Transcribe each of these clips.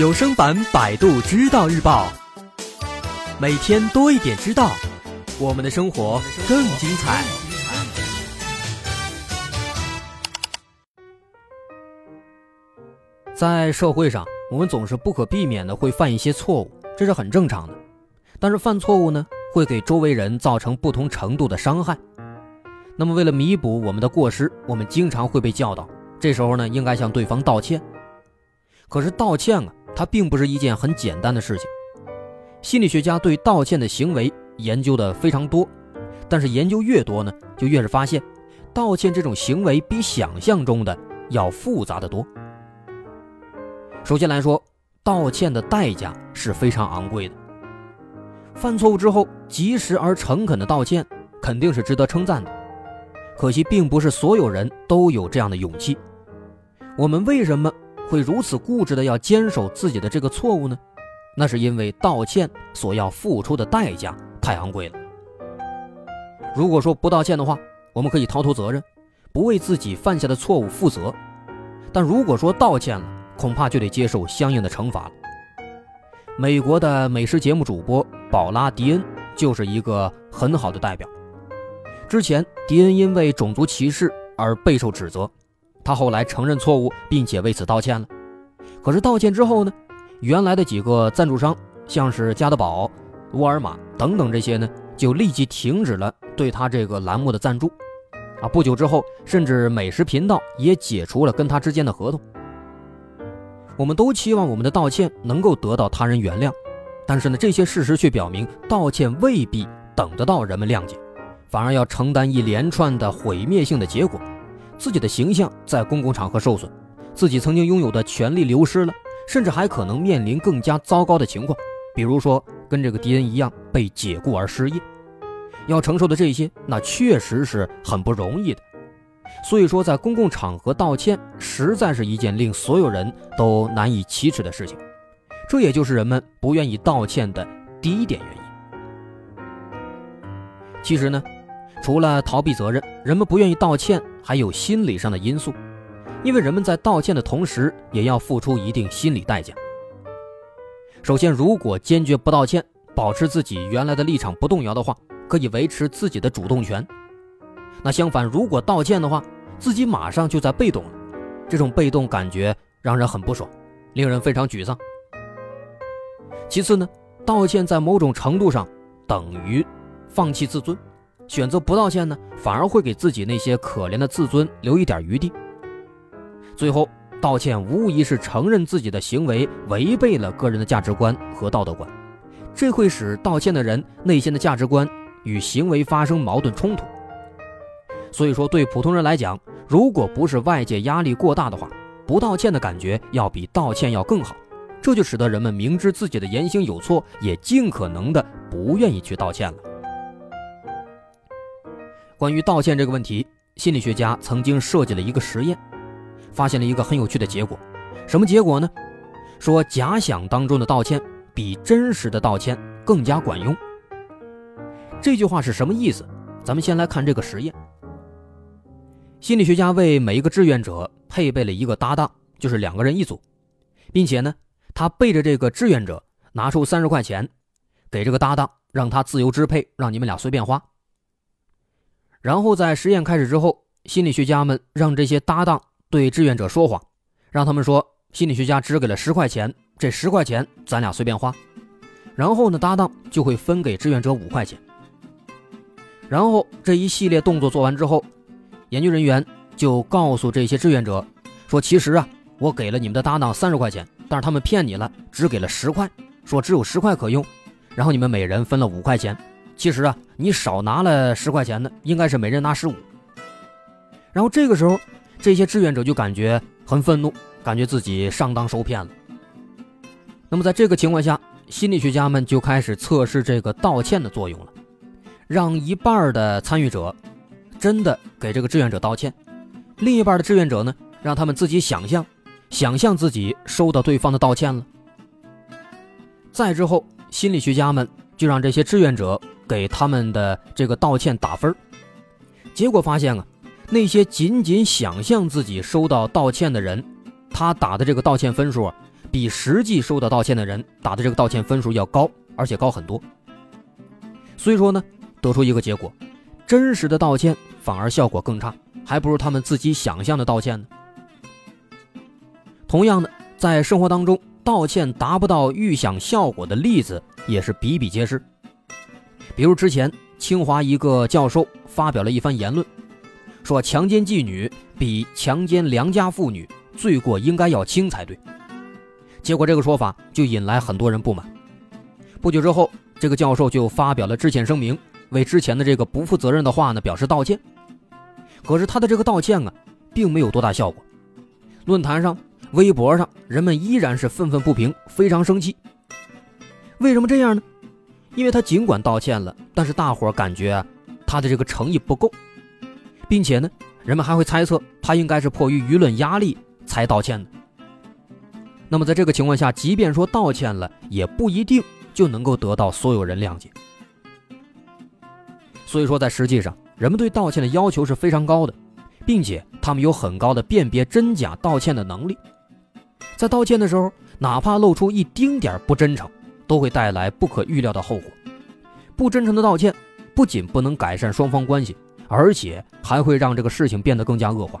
有声版《百度知道日报》，每天多一点知道，我们的生活更精彩。在社会上，我们总是不可避免的会犯一些错误，这是很正常的。但是犯错误呢，会给周围人造成不同程度的伤害。那么，为了弥补我们的过失，我们经常会被教导，这时候呢，应该向对方道歉。可是道歉啊，它并不是一件很简单的事情。心理学家对道歉的行为研究的非常多，但是研究越多呢，就越是发现，道歉这种行为比想象中的要复杂的多。首先来说，道歉的代价是非常昂贵的。犯错误之后，及时而诚恳的道歉，肯定是值得称赞的。可惜，并不是所有人都有这样的勇气。我们为什么会如此固执的要坚守自己的这个错误呢？那是因为道歉所要付出的代价太昂贵了。如果说不道歉的话，我们可以逃脱责任，不为自己犯下的错误负责；但如果说道歉了，恐怕就得接受相应的惩罚了。美国的美食节目主播宝拉·迪恩就是一个很好的代表。之前，迪恩因为种族歧视而备受指责，他后来承认错误，并且为此道歉了。可是道歉之后呢，原来的几个赞助商，像是加德堡、沃尔玛等等这些呢，就立即停止了对他这个栏目的赞助。啊，不久之后，甚至美食频道也解除了跟他之间的合同。我们都期望我们的道歉能够得到他人原谅，但是呢，这些事实却表明，道歉未必等得到人们谅解。反而要承担一连串的毁灭性的结果，自己的形象在公共场合受损，自己曾经拥有的权利流失了，甚至还可能面临更加糟糕的情况，比如说跟这个迪恩一样被解雇而失业，要承受的这些，那确实是很不容易的。所以说，在公共场合道歉，实在是一件令所有人都难以启齿的事情，这也就是人们不愿意道歉的第一点原因。其实呢。除了逃避责任，人们不愿意道歉，还有心理上的因素，因为人们在道歉的同时，也要付出一定心理代价。首先，如果坚决不道歉，保持自己原来的立场不动摇的话，可以维持自己的主动权。那相反，如果道歉的话，自己马上就在被动了，这种被动感觉让人很不爽，令人非常沮丧。其次呢，道歉在某种程度上等于放弃自尊。选择不道歉呢，反而会给自己那些可怜的自尊留一点余地。最后，道歉无疑是承认自己的行为违背了个人的价值观和道德观，这会使道歉的人内心的价值观与行为发生矛盾冲突。所以说，对普通人来讲，如果不是外界压力过大的话，不道歉的感觉要比道歉要更好。这就使得人们明知自己的言行有错，也尽可能的不愿意去道歉了。关于道歉这个问题，心理学家曾经设计了一个实验，发现了一个很有趣的结果。什么结果呢？说假想当中的道歉比真实的道歉更加管用。这句话是什么意思？咱们先来看这个实验。心理学家为每一个志愿者配备了一个搭档，就是两个人一组，并且呢，他背着这个志愿者拿出三十块钱，给这个搭档，让他自由支配，让你们俩随便花。然后在实验开始之后，心理学家们让这些搭档对志愿者说谎，让他们说心理学家只给了十块钱，这十块钱咱俩随便花。然后呢，搭档就会分给志愿者五块钱。然后这一系列动作做完之后，研究人员就告诉这些志愿者说：“其实啊，我给了你们的搭档三十块钱，但是他们骗你了，只给了十块，说只有十块可用，然后你们每人分了五块钱。”其实啊，你少拿了十块钱呢，应该是每人拿十五。然后这个时候，这些志愿者就感觉很愤怒，感觉自己上当受骗了。那么在这个情况下，心理学家们就开始测试这个道歉的作用了，让一半的参与者真的给这个志愿者道歉，另一半的志愿者呢，让他们自己想象，想象自己收到对方的道歉了。再之后，心理学家们就让这些志愿者。给他们的这个道歉打分结果发现啊，那些仅仅想象自己收到道歉的人，他打的这个道歉分数比实际收到道歉的人打的这个道歉分数要高，而且高很多。所以说呢，得出一个结果，真实的道歉反而效果更差，还不如他们自己想象的道歉呢。同样的，在生活当中，道歉达不到预想效果的例子也是比比皆是。比如之前清华一个教授发表了一番言论，说强奸妓女比强奸良家妇女罪过应该要轻才对。结果这个说法就引来很多人不满。不久之后，这个教授就发表了致歉声明，为之前的这个不负责任的话呢表示道歉。可是他的这个道歉啊，并没有多大效果。论坛上、微博上，人们依然是愤愤不平，非常生气。为什么这样呢？因为他尽管道歉了，但是大伙感觉他的这个诚意不够，并且呢，人们还会猜测他应该是迫于舆论压力才道歉的。那么在这个情况下，即便说道歉了，也不一定就能够得到所有人谅解。所以说，在实际上，人们对道歉的要求是非常高的，并且他们有很高的辨别真假道歉的能力。在道歉的时候，哪怕露出一丁点不真诚。都会带来不可预料的后果。不真诚的道歉不仅不能改善双方关系，而且还会让这个事情变得更加恶化，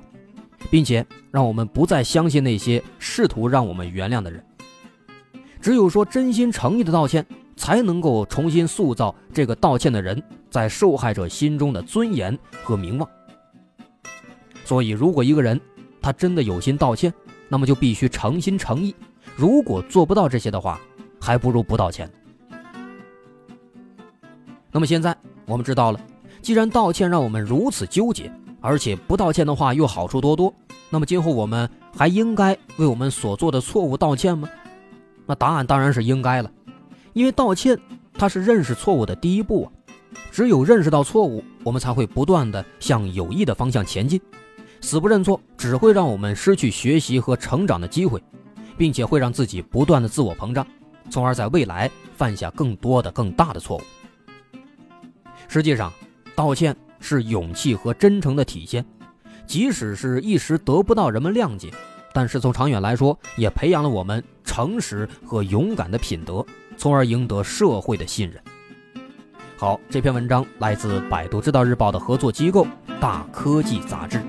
并且让我们不再相信那些试图让我们原谅的人。只有说真心诚意的道歉，才能够重新塑造这个道歉的人在受害者心中的尊严和名望。所以，如果一个人他真的有心道歉，那么就必须诚心诚意。如果做不到这些的话，还不如不道歉。那么现在我们知道了，既然道歉让我们如此纠结，而且不道歉的话又好处多多，那么今后我们还应该为我们所做的错误道歉吗？那答案当然是应该了，因为道歉它是认识错误的第一步啊。只有认识到错误，我们才会不断的向有益的方向前进。死不认错，只会让我们失去学习和成长的机会，并且会让自己不断的自我膨胀。从而在未来犯下更多的、更大的错误。实际上，道歉是勇气和真诚的体现，即使是一时得不到人们谅解，但是从长远来说，也培养了我们诚实和勇敢的品德，从而赢得社会的信任。好，这篇文章来自百度知道日报的合作机构大科技杂志。